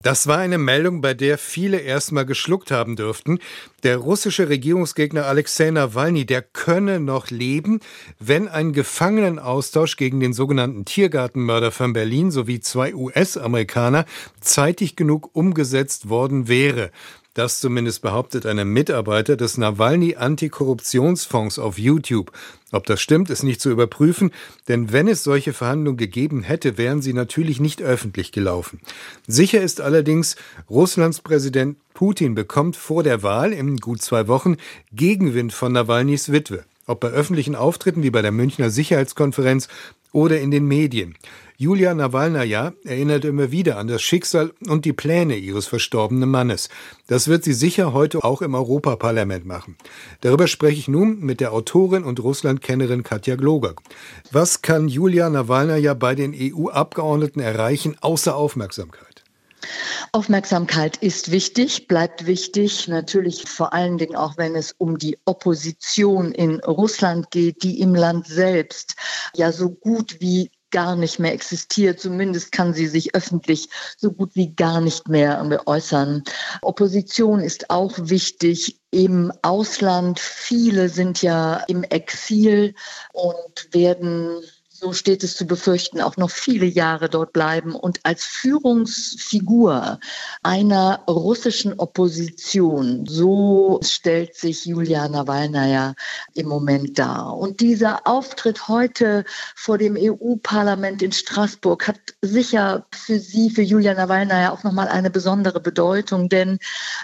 Das war eine Meldung, bei der viele erstmal geschluckt haben dürften. Der russische Regierungsgegner Alexei Nawalny, der könne noch leben, wenn ein Gefangenenaustausch gegen den sogenannten Tiergartenmörder von Berlin sowie zwei US-Amerikaner zeitig genug umgesetzt worden wäre. Das zumindest behauptet eine Mitarbeiter des Nawalny Antikorruptionsfonds auf YouTube. Ob das stimmt, ist nicht zu überprüfen, denn wenn es solche Verhandlungen gegeben hätte, wären sie natürlich nicht öffentlich gelaufen. Sicher ist allerdings, Russlands Präsident Putin bekommt vor der Wahl in gut zwei Wochen Gegenwind von Nawalnys Witwe. Ob bei öffentlichen Auftritten wie bei der Münchner Sicherheitskonferenz oder in den Medien. Julia Nawalnaja erinnert immer wieder an das Schicksal und die Pläne ihres verstorbenen Mannes. Das wird sie sicher heute auch im Europaparlament machen. Darüber spreche ich nun mit der Autorin und Russlandkennerin Katja Gloger. Was kann Julia Nawalnaja bei den EU-Abgeordneten erreichen, außer Aufmerksamkeit? Aufmerksamkeit ist wichtig, bleibt wichtig, natürlich vor allen Dingen auch, wenn es um die Opposition in Russland geht, die im Land selbst ja so gut wie gar nicht mehr existiert. Zumindest kann sie sich öffentlich so gut wie gar nicht mehr äußern. Opposition ist auch wichtig im Ausland. Viele sind ja im Exil und werden so steht es zu befürchten, auch noch viele Jahre dort bleiben und als Führungsfigur einer russischen Opposition, so stellt sich Julia Nawalnaja im Moment dar. Und dieser Auftritt heute vor dem EU-Parlament in Straßburg hat sicher für sie, für Julia Nawalnaja auch nochmal eine besondere Bedeutung, denn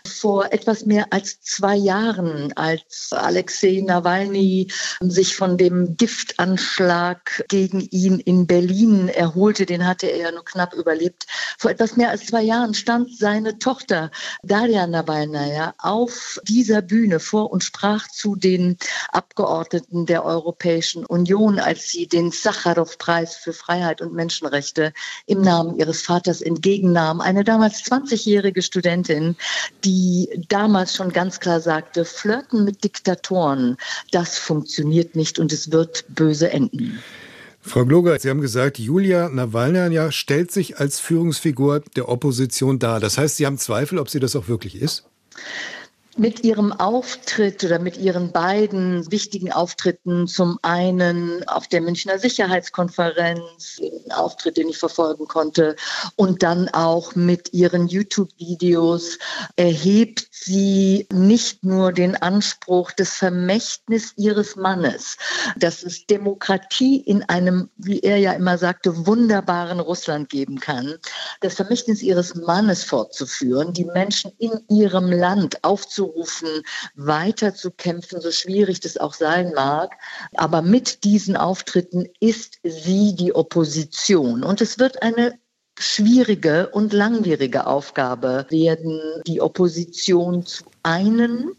vor etwas mehr als zwei Jahren, als Alexei Nawalny sich von dem Giftanschlag gegen gegen ihn in Berlin erholte. Den hatte er ja nur knapp überlebt. Vor etwas mehr als zwei Jahren stand seine Tochter Daria Nawalnaja auf dieser Bühne vor und sprach zu den Abgeordneten der Europäischen Union, als sie den Sacharow-Preis für Freiheit und Menschenrechte im Namen ihres Vaters entgegennahm. Eine damals 20-jährige Studentin, die damals schon ganz klar sagte, Flirten mit Diktatoren, das funktioniert nicht und es wird böse enden. Frau Gloger, Sie haben gesagt, Julia Nawalny stellt sich als Führungsfigur der Opposition dar. Das heißt, Sie haben Zweifel, ob sie das auch wirklich ist? Mit ihrem Auftritt oder mit ihren beiden wichtigen Auftritten, zum einen auf der Münchner Sicherheitskonferenz, einen Auftritt, den ich verfolgen konnte, und dann auch mit ihren YouTube-Videos, erhebt sie nicht nur den Anspruch des Vermächtnis ihres Mannes, dass es Demokratie in einem, wie er ja immer sagte, wunderbaren Russland geben kann, das Vermächtnis ihres Mannes fortzuführen, die Menschen in ihrem Land aufzunehmen, aufzurufen, weiterzukämpfen, so schwierig das auch sein mag. Aber mit diesen Auftritten ist sie die Opposition. Und es wird eine schwierige und langwierige Aufgabe werden, die Opposition zu einen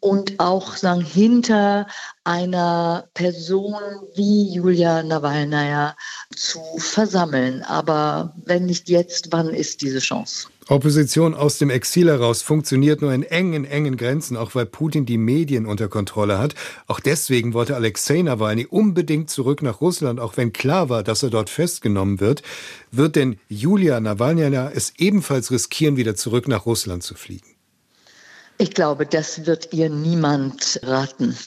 und auch sagen, hinter einer Person wie Julia Nawalnaja zu versammeln. Aber wenn nicht jetzt, wann ist diese Chance? Opposition aus dem Exil heraus funktioniert nur in engen, engen Grenzen, auch weil Putin die Medien unter Kontrolle hat. Auch deswegen wollte Alexei Nawalny unbedingt zurück nach Russland, auch wenn klar war, dass er dort festgenommen wird. Wird denn Julia Nawalny es ebenfalls riskieren, wieder zurück nach Russland zu fliegen? Ich glaube, das wird ihr niemand raten.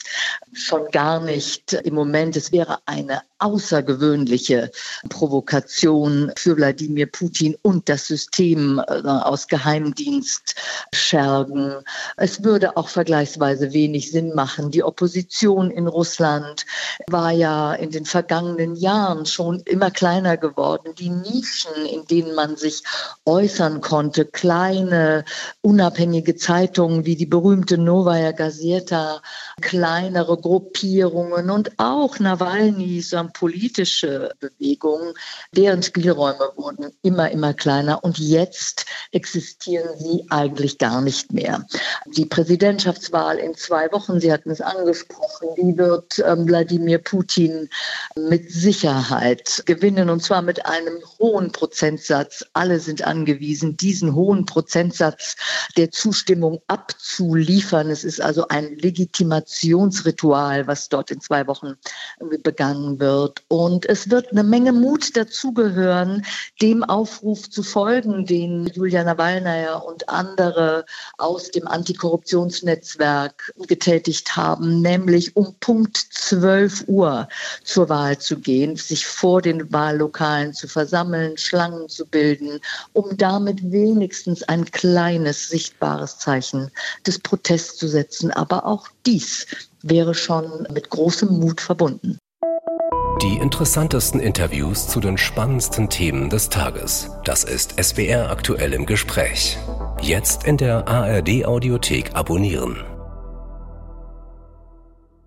Schon gar nicht im Moment. Es wäre eine außergewöhnliche Provokation für Wladimir Putin und das System äh, aus Geheimdienstschergen. Es würde auch vergleichsweise wenig Sinn machen. Die Opposition in Russland war ja in den vergangenen Jahren schon immer kleiner geworden. Die Nischen, in denen man sich äußern konnte, kleine, unabhängige Zeitungen wie die berühmte Novaya Gazeta, kleinere Gruppierungen und auch Nawalny, so politische Bewegungen, deren Spielräume wurden immer, immer kleiner und jetzt existieren sie eigentlich gar nicht mehr. Die Präsidentschaftswahl in zwei Wochen, Sie hatten es angesprochen, die wird ähm, Wladimir Putin mit Sicherheit gewinnen und zwar mit einem hohen Prozentsatz. Alle sind angewiesen, diesen hohen Prozentsatz der Zustimmung abzuliefern. Es ist also ein Legitimationsritual Ritual, was dort in zwei Wochen begangen wird. Und es wird eine Menge Mut dazugehören, dem Aufruf zu folgen, den Julia Nawalnaja und andere aus dem Antikorruptionsnetzwerk getätigt haben, nämlich um Punkt 12 Uhr zur Wahl zu gehen, sich vor den Wahllokalen zu versammeln, Schlangen zu bilden, um damit wenigstens ein kleines sichtbares Zeichen des Protests zu setzen. Aber auch dies wäre schon mit großem Mut verbunden. Die interessantesten Interviews zu den spannendsten Themen des Tages. Das ist SWR aktuell im Gespräch. Jetzt in der ARD Audiothek abonnieren.